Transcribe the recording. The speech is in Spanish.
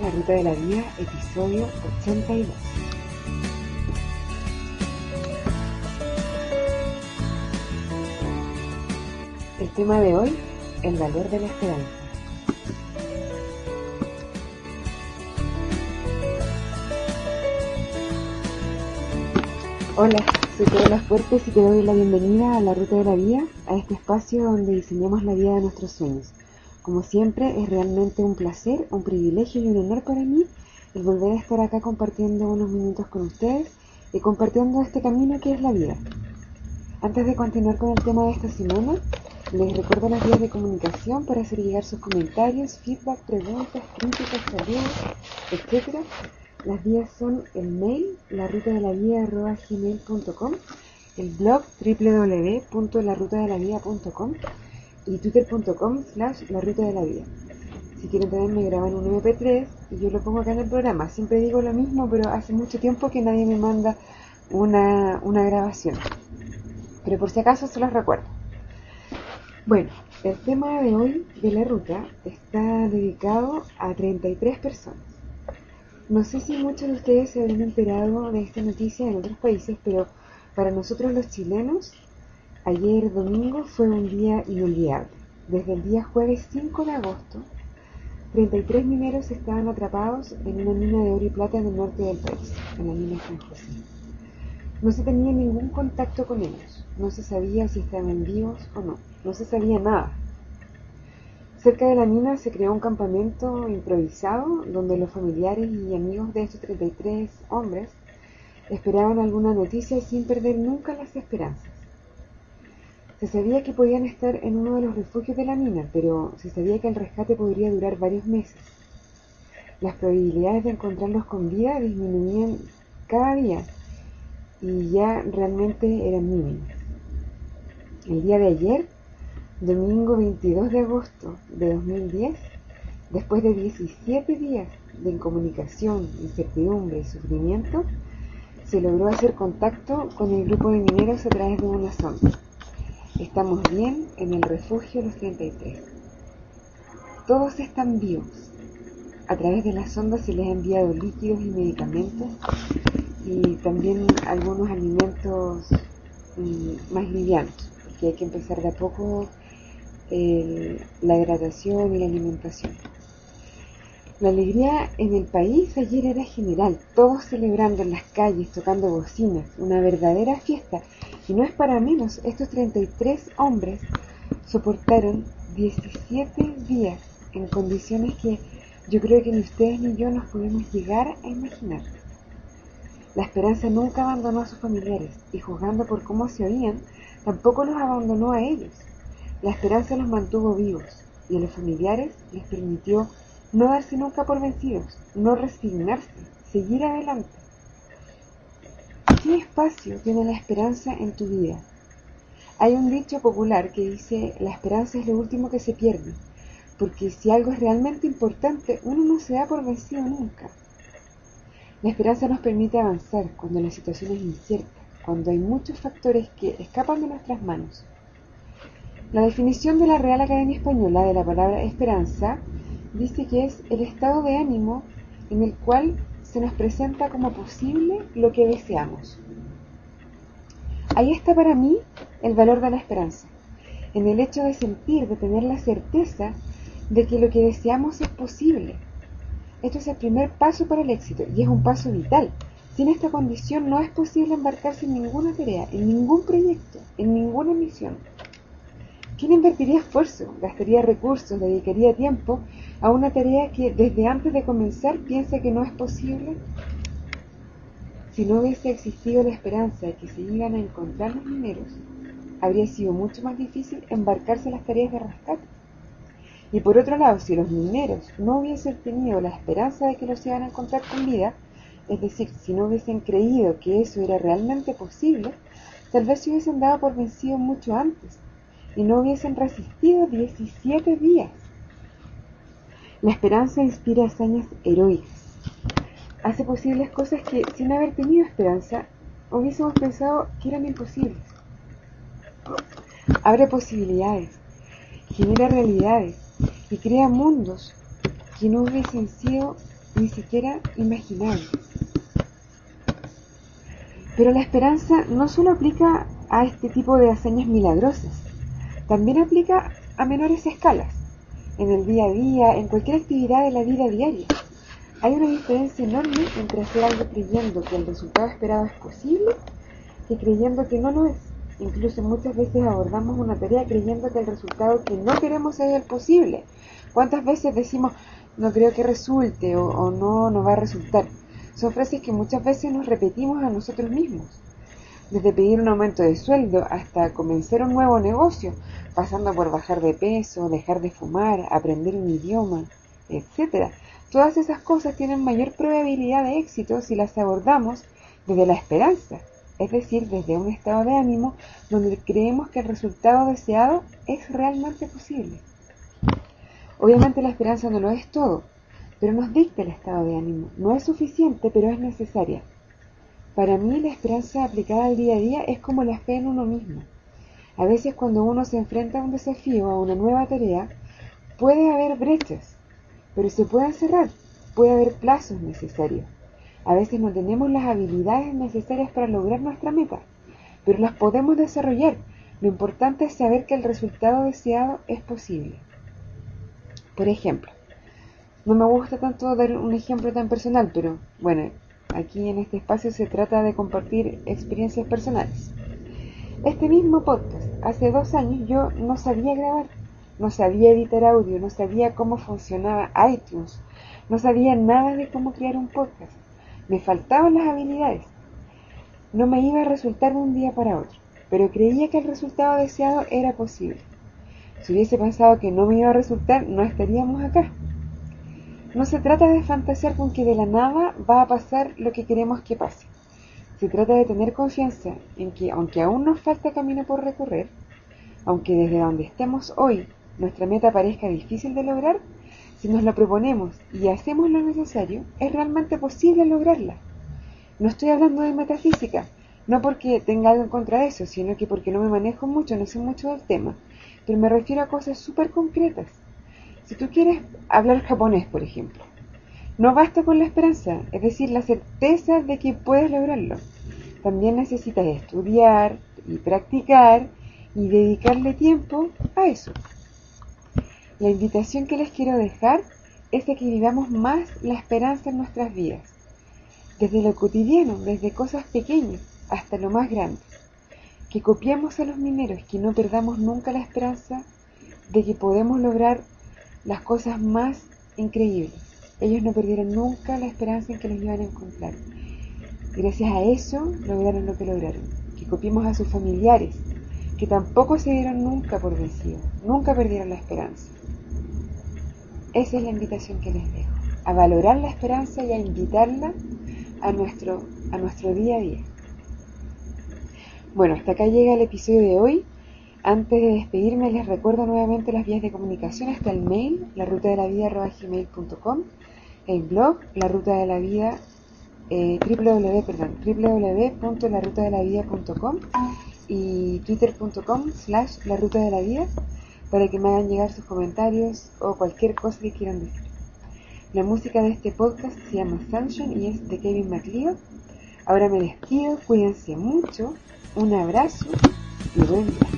La Ruta de la Vida, episodio 82. El tema de hoy, el valor de la esperanza. Hola, soy Las Fuertes y te doy la bienvenida a La Ruta de la Vida, a este espacio donde diseñamos la vida de nuestros sueños. Como siempre, es realmente un placer, un privilegio y un honor para mí el volver a estar acá compartiendo unos minutos con ustedes y compartiendo este camino que es la vida. Antes de continuar con el tema de esta semana, les recuerdo las vías de comunicación para hacer llegar sus comentarios, feedback, preguntas, críticas, saludos, etc. Las vías son el mail, la ruta de la gmail.com, el blog www.larutadelavida.com y twitter.com slash la ruta de la vida. Si quieren también me graban un MP3 y yo lo pongo acá en el programa. Siempre digo lo mismo, pero hace mucho tiempo que nadie me manda una, una grabación. Pero por si acaso se los recuerdo. Bueno, el tema de hoy de la ruta está dedicado a 33 personas. No sé si muchos de ustedes se habrán enterado de esta noticia en otros países, pero para nosotros los chilenos Ayer domingo fue un día inolvidable. Desde el día jueves 5 de agosto, 33 mineros estaban atrapados en una mina de oro y plata en el norte del país, en la mina San José. No se tenía ningún contacto con ellos, no se sabía si estaban vivos o no, no se sabía nada. Cerca de la mina se creó un campamento improvisado donde los familiares y amigos de estos 33 hombres esperaban alguna noticia sin perder nunca las esperanzas. Se sabía que podían estar en uno de los refugios de la mina, pero se sabía que el rescate podría durar varios meses. Las probabilidades de encontrarlos con vida disminuían cada día y ya realmente eran mínimas. El día de ayer, domingo 22 de agosto de 2010, después de 17 días de incomunicación, incertidumbre y sufrimiento, se logró hacer contacto con el grupo de mineros a través de una sonda. Estamos bien en el refugio Los 33. Todos están vivos. A través de las ondas se les ha enviado líquidos y medicamentos y también algunos alimentos mm, más livianos, porque hay que empezar de a poco la hidratación y la alimentación. La alegría en el país ayer era general, todos celebrando en las calles, tocando bocinas, una verdadera fiesta y no es para menos, estos 33 hombres soportaron 17 días en condiciones que yo creo que ni ustedes ni yo nos podemos llegar a imaginar. La esperanza nunca abandonó a sus familiares y juzgando por cómo se oían, tampoco los abandonó a ellos. La esperanza los mantuvo vivos y a los familiares les permitió no darse nunca por vencidos, no resignarse, seguir adelante. ¿Qué espacio tiene la esperanza en tu vida? Hay un dicho popular que dice, la esperanza es lo último que se pierde, porque si algo es realmente importante, uno no se da por vencido nunca. La esperanza nos permite avanzar cuando la situación es incierta, cuando hay muchos factores que escapan de nuestras manos. La definición de la Real Academia Española de la palabra esperanza dice que es el estado de ánimo en el cual se nos presenta como posible lo que deseamos. Ahí está para mí el valor de la esperanza, en el hecho de sentir, de tener la certeza de que lo que deseamos es posible. Esto es el primer paso para el éxito y es un paso vital. Sin esta condición no es posible embarcarse en ninguna tarea, en ningún proyecto, en ninguna misión. ¿Quién invertiría esfuerzo, gastaría recursos, dedicaría tiempo a una tarea que desde antes de comenzar piensa que no es posible? Si no hubiese existido la esperanza de que se iban a encontrar los mineros, habría sido mucho más difícil embarcarse en las tareas de rescate. Y por otro lado, si los mineros no hubiesen tenido la esperanza de que los iban a encontrar con vida, es decir, si no hubiesen creído que eso era realmente posible, tal vez se hubiesen dado por vencido mucho antes y no hubiesen resistido 17 días. La esperanza inspira hazañas heroicas. Hace posibles cosas que, sin haber tenido esperanza, hubiésemos pensado que eran imposibles. Abre posibilidades, genera realidades y crea mundos que no hubiesen sido ni siquiera imaginables. Pero la esperanza no solo aplica a este tipo de hazañas milagrosas, también aplica a menores escalas, en el día a día, en cualquier actividad de la vida diaria. Hay una diferencia enorme entre hacer algo creyendo que el resultado esperado es posible y creyendo que no lo es. Incluso muchas veces abordamos una tarea creyendo que el resultado que no queremos es el posible. ¿Cuántas veces decimos no creo que resulte o, o no, no va a resultar? Son frases que muchas veces nos repetimos a nosotros mismos. Desde pedir un aumento de sueldo hasta comenzar un nuevo negocio, pasando por bajar de peso, dejar de fumar, aprender un idioma, etc. Todas esas cosas tienen mayor probabilidad de éxito si las abordamos desde la esperanza, es decir, desde un estado de ánimo donde creemos que el resultado deseado es realmente posible. Obviamente la esperanza no lo es todo, pero nos dicta el estado de ánimo. No es suficiente, pero es necesaria. Para mí la esperanza aplicada al día a día es como la fe en uno mismo. A veces cuando uno se enfrenta a un desafío, a una nueva tarea, puede haber brechas, pero se pueden cerrar, puede haber plazos necesarios. A veces no tenemos las habilidades necesarias para lograr nuestra meta, pero las podemos desarrollar. Lo importante es saber que el resultado deseado es posible. Por ejemplo, no me gusta tanto dar un ejemplo tan personal, pero bueno, aquí en este espacio se trata de compartir experiencias personales. Este mismo podcast, hace dos años yo no sabía grabar, no sabía editar audio, no sabía cómo funcionaba iTunes, no sabía nada de cómo crear un podcast. Me faltaban las habilidades. No me iba a resultar de un día para otro, pero creía que el resultado deseado era posible. Si hubiese pensado que no me iba a resultar, no estaríamos acá. No se trata de fantasear con que de la nada va a pasar lo que queremos que pase. Se trata de tener confianza en que, aunque aún nos falta camino por recorrer, aunque desde donde estemos hoy nuestra meta parezca difícil de lograr, si nos lo proponemos y hacemos lo necesario, es realmente posible lograrla. No estoy hablando de metafísica, no porque tenga algo en contra de eso, sino que porque no me manejo mucho, no sé mucho del tema, pero me refiero a cosas súper concretas si tú quieres hablar japonés, por ejemplo, no basta con la esperanza, es decir, la certeza de que puedes lograrlo. También necesitas estudiar y practicar y dedicarle tiempo a eso. La invitación que les quiero dejar es de que vivamos más la esperanza en nuestras vidas, desde lo cotidiano, desde cosas pequeñas hasta lo más grande. Que copiemos a los mineros, que no perdamos nunca la esperanza de que podemos lograr las cosas más increíbles. Ellos no perdieron nunca la esperanza en que los iban a encontrar. Gracias a eso lograron lo que lograron. Que copiemos a sus familiares, que tampoco se dieron nunca por vencidos, nunca perdieron la esperanza. Esa es la invitación que les dejo, a valorar la esperanza y a invitarla a nuestro, a nuestro día a día. Bueno, hasta acá llega el episodio de hoy. Antes de despedirme, les recuerdo nuevamente las vías de comunicación hasta el mail, la ruta de la vida el blog, la ruta de la vida, eh, www, perdón, www.larutadelavida.com y twitter.com slash la ruta de la vida para que me hagan llegar sus comentarios o cualquier cosa que quieran decir. La música de este podcast se llama Sunshine y es de Kevin MacLeod. Ahora me despido, cuídense mucho, un abrazo y buen día.